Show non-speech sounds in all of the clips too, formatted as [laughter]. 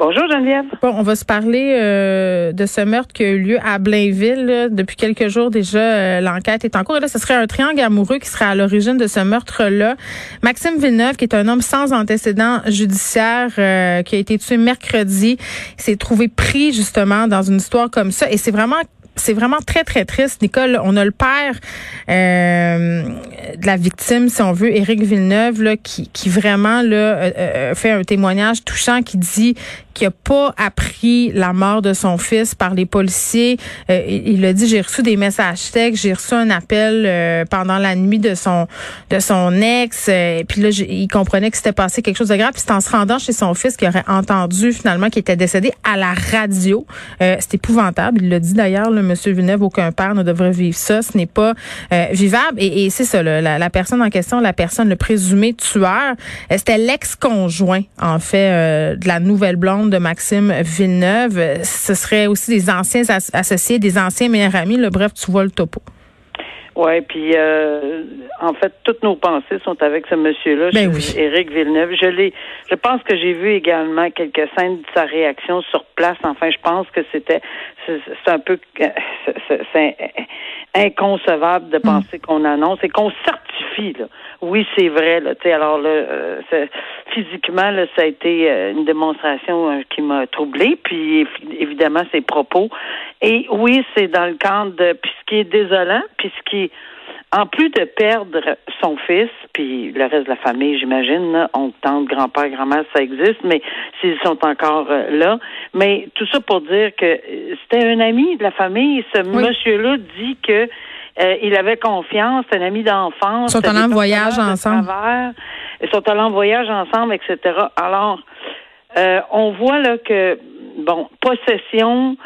Bonjour, Geneviève. Bon, on va se parler euh, de ce meurtre qui a eu lieu à Blainville. là. Depuis quelques jours déjà, euh, l'enquête est en cours. Et là, ce serait un triangle amoureux qui serait à l'origine de ce meurtre-là. Maxime Villeneuve, qui est un homme sans antécédent judiciaire, euh, qui a été tué mercredi, s'est trouvé pris justement dans une histoire comme ça. Et c'est vraiment c'est vraiment très, très triste, Nicole. On a le père euh, de la victime, si on veut, Éric Villeneuve, là, qui, vraiment là, euh, euh, fait un témoignage touchant qui dit qu'il n'a pas appris la mort de son fils par les policiers. Il a dit, j'ai reçu des messages textes, j'ai reçu un appel pendant la nuit de son de son ex. et puis là, il comprenait que c'était passé quelque chose de grave. Puis c'est en se rendant chez son fils qu'il aurait entendu finalement qu'il était décédé à la radio. C'est épouvantable. Il l'a dit d'ailleurs, le Monsieur Villeneuve, aucun père ne devrait vivre ça. Ce n'est pas euh, vivable. Et, c'est ça, la, personne en question, la personne, le présumé tueur, euh, c'était l'ex-conjoint, en fait, euh, de la nouvelle blonde de Maxime Villeneuve. Ce serait aussi des anciens as- associés, des anciens meilleurs amis. Là, bref, tu vois le topo. Oui, puis euh, en fait, toutes nos pensées sont avec ce monsieur-là, Ben oui. Éric Villeneuve. Je l'ai, je pense que j'ai vu également quelques scènes de sa réaction sur place. Enfin, je pense que c'était, c'est c'est un peu, [laughs] c'est inconcevable de penser qu'on annonce et qu'on certifie. Là. Oui, c'est vrai. Là, alors là, euh, physiquement, là, ça a été euh, une démonstration euh, qui m'a troublée. Puis évi- évidemment, ses propos. Et oui, c'est dans le cadre de. Puis ce qui est désolant, puis ce qui est en plus de perdre son fils, puis le reste de la famille, j'imagine, on tente grand-père, grand-mère, ça existe, mais s'ils sont encore euh, là. Mais tout ça pour dire que euh, c'était un ami de la famille. Ce Oui. monsieur-là dit que euh, il avait confiance, c'est un ami d'enfance. Ils sont allés en voyage ensemble. travers. Ils sont allés en voyage ensemble, etc. Alors, euh, on voit là que, bon, possession,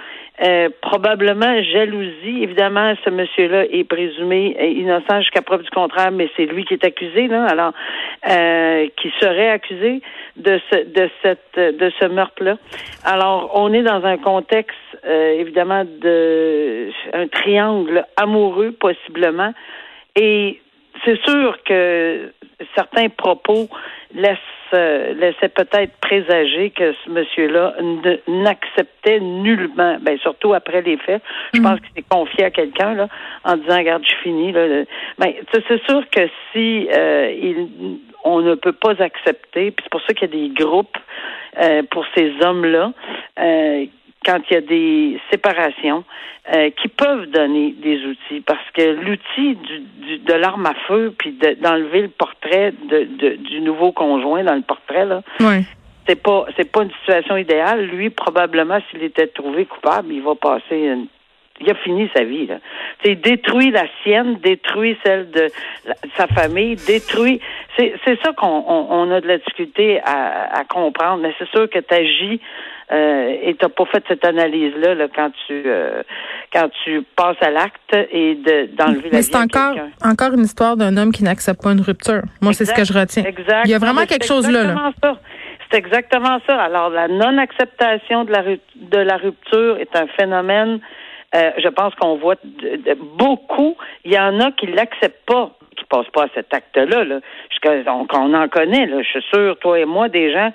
euh, probablement jalousie. Évidemment, ce monsieur-là est présumé innocent jusqu'à preuve du contraire, mais c'est lui qui est accusé, là. Alors, euh, qui serait accusé de ce de cette de ce meurtre-là. Alors, on est dans un contexte euh, évidemment de un triangle amoureux possiblement, et c'est sûr que certains propos laissent euh, laissaient peut-être présager que ce monsieur-là n'acceptait nullement, ben surtout après les faits. Je pense qu'il s'est confié à quelqu'un là en disant regarde, je finis là. le- Ben, c'est sûr que si euh, il, on ne peut pas accepter, puis c'est pour ça qu'il y a des groupes euh, pour ces hommes-là. Quand il y a des séparations euh, qui peuvent donner des outils parce que l'outil du, du- de l'arme à feu puis de- d'enlever le portrait de, de- du nouveau conjoint dans le portrait là Oui. c'est pas c'est pas une situation idéale lui probablement s'il était trouvé coupable il va passer une il a fini sa vie. Là. Tu sais, détruit la sienne, détruit celle de la- sa famille, détruit. C'est, c'est ça qu'on on, on a de la difficulté à, à comprendre. Mais c'est sûr que tu agis euh, et t'as pas fait cette analyse-là là, quand tu euh, quand tu passes à l'acte et de, d'enlever la Mais vie c'est encore, encore une histoire d'un homme qui n'accepte pas une rupture. Moi, c'est ce que je retiens. Exact. Il y a vraiment quelque chose là. là. exactement ça. C'est exactement ça. Alors, la non-acceptation de la, de la rupture est un phénomène, euh, je pense qu'on voit de- de- beaucoup. Il y en a qui l'acceptent pas, qui passe pas à cet acte-là. Là. On, on en connaît, là. Je suis sûr, toi et moi, des gens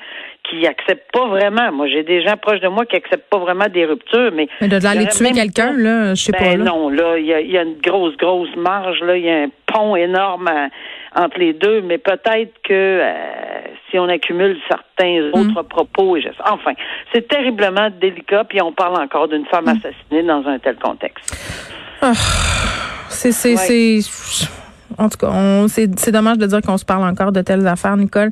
qui acceptent pas vraiment. Moi, j'ai des gens proches de moi qui acceptent pas vraiment des ruptures, mais. Mais de aller tuer quelqu'un, là, je sais ben pas. Non, là, il y a, une grosse, grosse marge, là. Il y a un pont énorme entre les deux, mais peut-être que euh, si on accumule certains mm. autres propos, et enfin, c'est terriblement délicat, puis on parle encore d'une femme mm. assassinée dans un tel contexte. Ah, c'est, c'est, c'est. En tout cas, c'est, dommage de dire qu'on se parle encore de telles affaires, Nicole.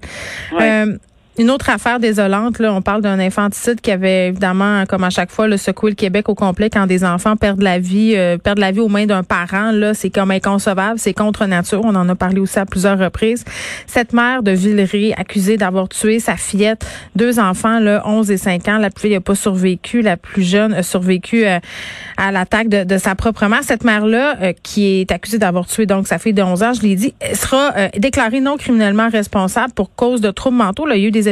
Euh, une autre affaire désolante, là, on parle d'un infanticide qui avait évidemment, comme à chaque fois, le secoué le Québec au complet quand des enfants perdent la vie, euh, perdent la vie aux mains d'un parent. Là, c'est comme inconcevable, c'est contre nature. On en a parlé aussi à plusieurs reprises. Cette mère de Villeray accusée d'avoir tué sa fillette, deux enfants, là, 11 et 5 ans. La plus vieille n'a pas survécu, la plus jeune a survécu euh, à l'attaque de, de, sa propre mère. Cette mère-là, euh, qui est accusée d'avoir tué donc sa fille de 11 ans, je l'ai dit, sera déclarée non criminellement responsable pour cause de troubles mentaux. Il y a eu des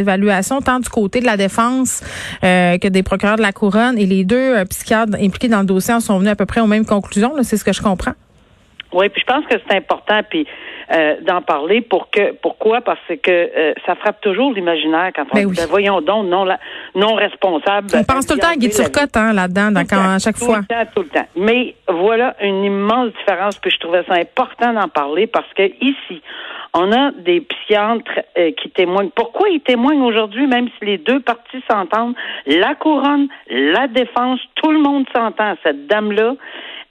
tant du côté de la défense euh, que des procureurs de la couronne et les deux euh, psychiatres impliqués dans le dossier en sont venus à peu près aux mêmes conclusions. C'est ce que je comprends. Oui, puis je pense que c'est important puis euh, d'en parler pour que pourquoi? Parce que ça frappe toujours l'imaginaire quand on ben dit ben, voyons donc non non responsable. On pense tout le temps à Guy Turcotte hein, là-dedans à chaque fois. Tout le temps, tout le temps. Mais voilà une immense différence puis je trouvais ça important d'en parler parce que ici on a des psychiatres euh, qui témoignent. Pourquoi ils témoignent aujourd'hui, même si les deux parties s'entendent? La couronne, la défense, tout le monde s'entend. Cette dame-là,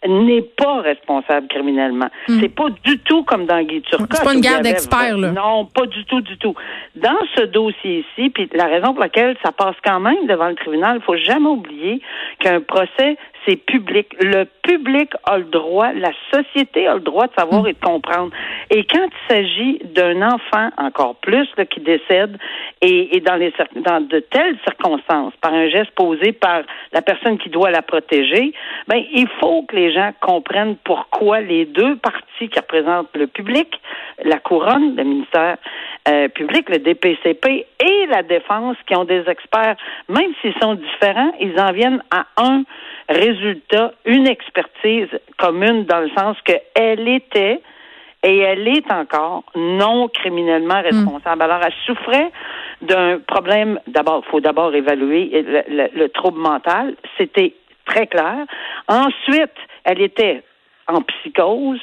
n'est pas responsable criminellement. Hmm. C'est pas du tout comme dans Guy Turcotte. C'est pas une guerre d'experts, là. Non, pas du tout, du tout. Dans ce dossier-ci, puis la raison pour laquelle ça passe quand même devant le tribunal, il faut jamais oublier qu'un procès, c'est public. Le public a le droit, la société a le droit de savoir hmm. et de comprendre. Et quand il s'agit d'un enfant, encore plus, là, qui décède, et, et dans, les, dans de telles circonstances, par un geste posé par la personne qui doit la protéger, ben, il faut que les gens comprennent pourquoi les deux parties qui représentent le public, la couronne, le ministère euh, public, le DPCP et la défense, qui ont des experts, même s'ils sont différents, ils en viennent à un résultat, une expertise commune dans le sens qu'elle était et elle est encore non criminellement hmm. responsable. Alors, elle souffrait d'un problème, d'abord, il faut d'abord évaluer le, le trouble mental, c'était très clair. Ensuite, elle était en psychose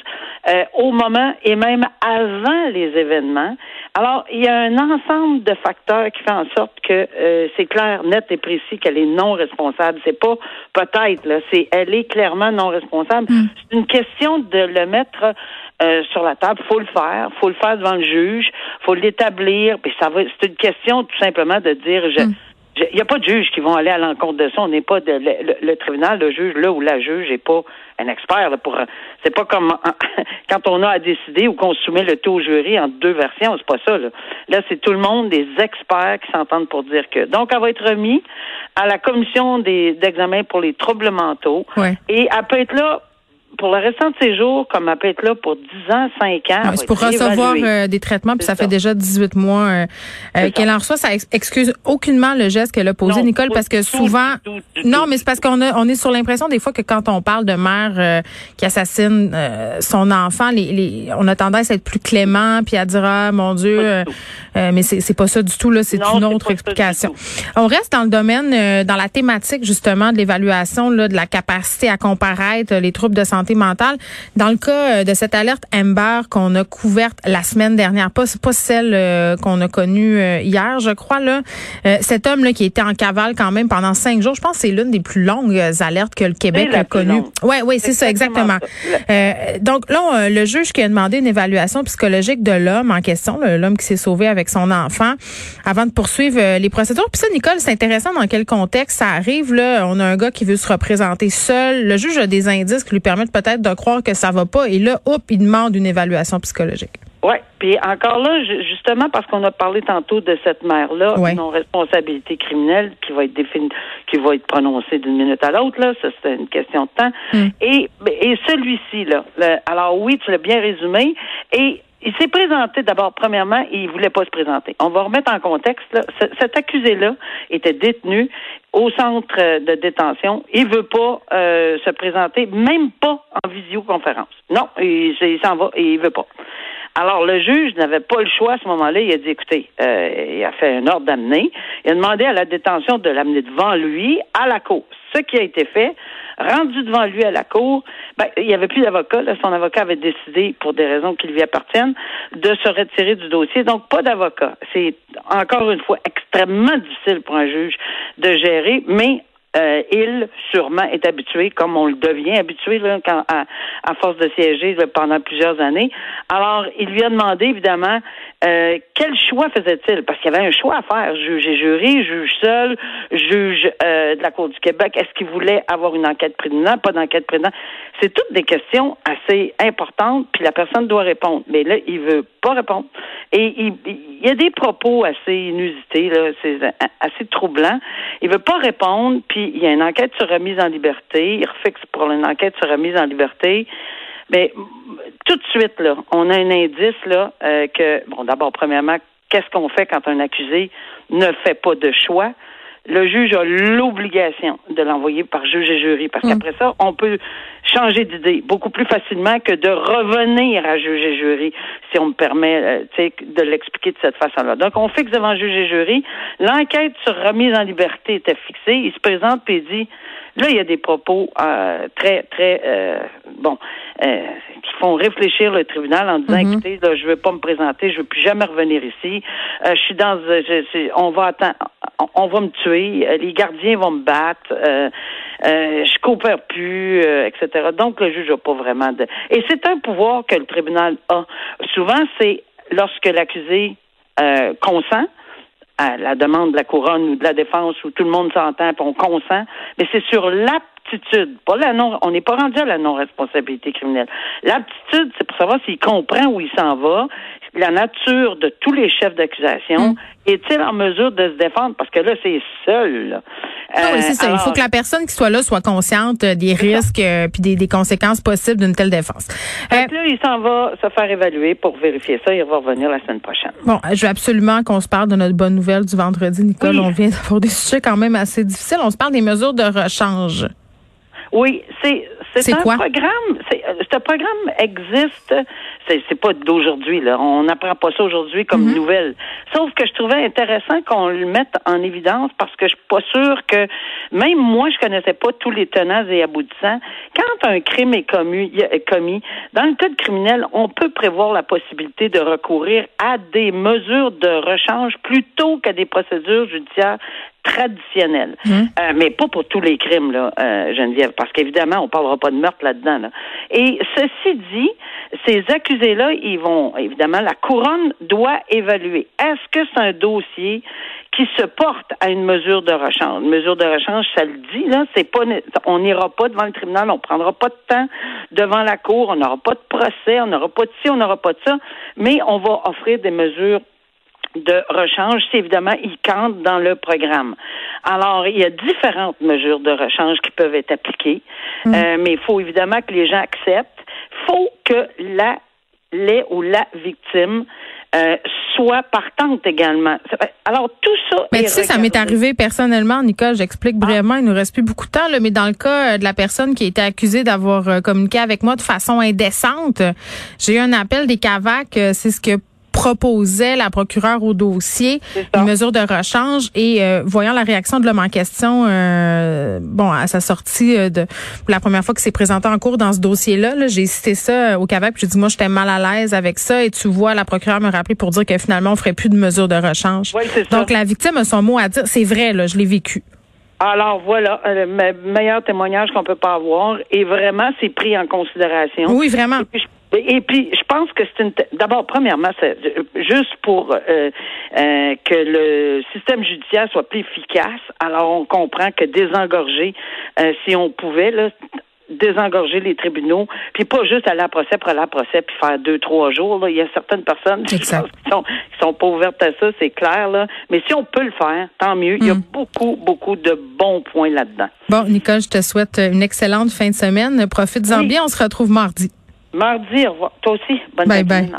euh, au moment et même avant les événements. Alors, il y a un ensemble de facteurs qui fait en sorte que euh, c'est clair, net et précis qu'elle est non responsable. C'est pas peut-être là, c'est elle est clairement non responsable. Hmm. C'est une question de le mettre euh, sur la table. Faut le faire, faut le faire devant le juge, faut l'établir. Puis ça va. C'est une question tout simplement de dire je. Hmm. Il n'y a pas de juge qui vont aller à l'encontre de ça. On n'est pas de, le, tribunal, le juge, là où la juge n'est pas un expert. Là, pour c'est pas comme [laughs] quand on a à décider ou qu'on soumet le taux au jury en deux versions. C'est pas ça. Là, là c'est tout le monde, des experts qui s'entendent pour dire que. Donc, elle va être remise à la commission des d'examen pour les troubles mentaux. Et elle peut être là pour le restant de ses jours, comme elle peut être là pour 10 ans, 5 ans. c'est pour recevoir euh, des traitements, puis ça, fait déjà 18 mois euh, euh, qu'elle en reçoit. Ça excuse aucunement le geste qu'elle a posé, Nicole, parce que souvent... non, mais c'est parce qu'on on est sur l'impression des fois que quand on parle de mère qui assassine son enfant, les, les, on a tendance à être plus clément, puis à dire, ah, mon Dieu, mais c'est pas ça du tout, là, c'est une autre explication. On reste dans le domaine, dans la thématique, justement, de l'évaluation de la capacité à comparaître les troubles de santé mentale. Dans le cas euh, de cette alerte Amber qu'on a couverte la semaine dernière, pas pas celle euh, qu'on a connue euh, hier, je crois là, cet homme là qui était en cavale quand même pendant cinq jours, je pense que c'est l'une des plus longues alertes que le Québec a connues. Oui, oui, c'est ça exactement. donc là, le juge qui a demandé une évaluation psychologique de l'homme en question, l'homme qui s'est sauvé avec son enfant, avant de poursuivre les procédures. Puis ça, Nicole, c'est intéressant dans quel contexte ça arrive. Là, on a un gars qui veut se représenter seul. Le juge a des indices qui lui permettent peut-être de croire que ça va pas. Et là, hop, il demande une évaluation psychologique. Oui, puis encore là, justement parce qu'on a parlé tantôt de cette mère-là, non responsabilité criminelle qui va être définie, qui va être prononcée d'une minute à l'autre, là, ça c'est une question de temps. Hmm. Et, et celui-ci, là, alors oui, tu l'as bien résumé, et il s'est présenté d'abord, premièrement, il voulait pas se présenter. On va remettre en contexte. Là, cet accusé-là était détenu au centre de détention. Il veut pas euh, se présenter, même pas en visioconférence. Non, il, s'en va et il veut pas. Alors, le juge n'avait pas le choix à ce moment-là. Il a dit, écoutez, euh, il a fait un ordre d'amener. Il a demandé à la détention de l'amener devant lui à la cour. Ce qui a été fait, rendu devant lui à la cour, ben, il n'y avait plus d'avocat. Son avocat avait décidé, pour des raisons qui lui appartiennent, de se retirer du dossier. Donc, pas d'avocat. C'est encore une fois extrêmement difficile pour un juge de gérer, mais euh, il sûrement est habitué, comme on le devient habitué là, à, force de siéger pendant plusieurs années. Alors, il lui a demandé évidemment euh, quel choix faisait-il? Parce qu'il y avait un choix à faire juge et jury, juge seul, juge euh, de la Cour du Québec. Est-ce qu'il voulait avoir une enquête préliminaire, pas d'enquête préliminaire C'est toutes des questions assez importantes, puis la personne doit répondre. Mais là, il veut pas répondre. Et il, y a des propos assez inusités, là, assez troublant. Il veut pas répondre, puis il y a une enquête sur remise en liberté. Il refixe pour une enquête sur remise en liberté. Mais tout de suite, là, on a un indice là euh, que, bon, d'abord, premièrement, qu'est-ce qu'on fait quand un accusé ne fait pas de choix? le juge a l'obligation de l'envoyer par juge et jury, parce qu'après ça, on peut changer d'idée beaucoup plus facilement que de revenir à juge et jury, si on me permet euh, de l'expliquer de cette façon-là. Donc, on fixe devant juge et jury. L'enquête sur remise en liberté était fixée. Il se présente et dit, là, il y a des propos euh, très, très, euh, bon, euh, qui font réfléchir le tribunal en disant, mhm. écoutez, là, je veux pas me présenter, je veux plus jamais revenir ici. je suis dans, je, on va attendre on va me tuer, euh, les gardiens vont me battre, euh, euh, je coopère plus, etc. Donc le juge n'a pas vraiment de. Et c'est un pouvoir que le tribunal a. Souvent, c'est lorsque l'accusé consent la demande de la couronne ou de la défense où tout le monde s'entend et on consent, mais c'est sur l'aptitude, pas la non, on n'est pas rendu à la non-responsabilité criminelle. L'aptitude, c'est pour savoir s'il comprend où il s'en va, la nature de tous les chefs d'accusation. Mm. Est-il en mesure de se défendre? Parce que là, c'est seul. Ah oui, c'est ça. Il faut que la personne qui soit là soit consciente euh, des risques euh, puis des, conséquences possibles d'une telle défense. Euh, là, il s'en va se faire évaluer pour vérifier ça. Il va revenir la semaine prochaine. Bon, je veux absolument qu'on se parle de notre bonne nouvelle du vendredi, Nicole. On vient d'avoir des [laughs] sujets quand même assez difficiles. On se parle des mesures de rechange. Oui, c'est c'est un programme. Euh, ce programme existe. C'est pas d'aujourd'hui là. On n'apprend pas ça aujourd'hui comme mm-hmm. nouvelle. Sauf que je trouvais intéressant qu'on le mette en évidence parce que je suis pas sûre que même moi je connaissais pas tous les tenants et aboutissants. Quand un crime est commis, commis dans le code criminel, on peut prévoir la possibilité de recourir à des mesures de rechange plutôt qu'à des procédures judiciaires traditionnelles. Mmh. Euh, mais pas pour tous les crimes, là, euh, Geneviève, parce qu'évidemment, on parlera pas de meurtre là-dedans. Là. Et ceci dit, ces accusés-là, ils vont, évidemment, la couronne doit évaluer. Est-ce que c'est un dossier qui se porte à une mesure de rechange? Une mesure de rechange, ça le dit, là, c'est pas, on n'ira pas devant le tribunal, on prendra pas de temps devant la cour, on n'aura pas de procès, on n'aura pas de ci, on n'aura pas de ça, mais on va offrir des mesures de rechange si évidemment ils comptent dans le programme. Alors, il y a différentes mesures de rechange qui peuvent être appliquées, mm. euh, mais il faut évidemment que les gens acceptent. Il faut que la les ou la victime euh, soit partante également. Alors tout ça. Mais tu sais, ça m'est arrivé personnellement, Nicole. J'explique ah. brièvement. Il nous reste plus beaucoup de temps, là, mais dans le cas euh, de la personne qui a été accusée d'avoir euh, communiqué avec moi de façon indécente, j'ai eu un appel des CAVAC. C'est ce que proposait la procureure au dossier une mesure de rechange et euh, voyant la réaction de l'homme en question, euh, bon, à sa sortie euh, de la première fois qu'il s'est présenté en cours dans ce dossier-là, -là, j'ai cité ça au CAVAC, j'ai dit moi j'étais mal à l'aise avec ça et tu vois la procureure me rappeler pour dire que finalement on ferait plus de mesure de rechange. Donc la victime a son mot à dire, c'est vrai là, je l'ai vécu. Alors voilà, le meilleur témoignage qu'on peut pas avoir et vraiment c'est pris en considération. Oui, vraiment. Et puis, je pense que c'est une. D'abord, premièrement, c'est juste pour euh, euh, que le système judiciaire soit plus efficace. Alors, on comprend que désengorger, euh, si on pouvait, là, désengorger les tribunaux, puis pas juste aller à procès pour aller à procès puis faire deux, trois jours. Là. Il y a certaines personnes qui sont, qui sont, pas ouvertes à ça, c'est clair. Là. Mais si on peut le faire, tant mieux. Il y a hmm. beaucoup, beaucoup de bons points là-dedans. Bon, Nicole, je te souhaite une excellente fin de semaine. Profite-en bien. On se retrouve mardi. Mardi, au revoir. Toi aussi. Bonne bye. Bye.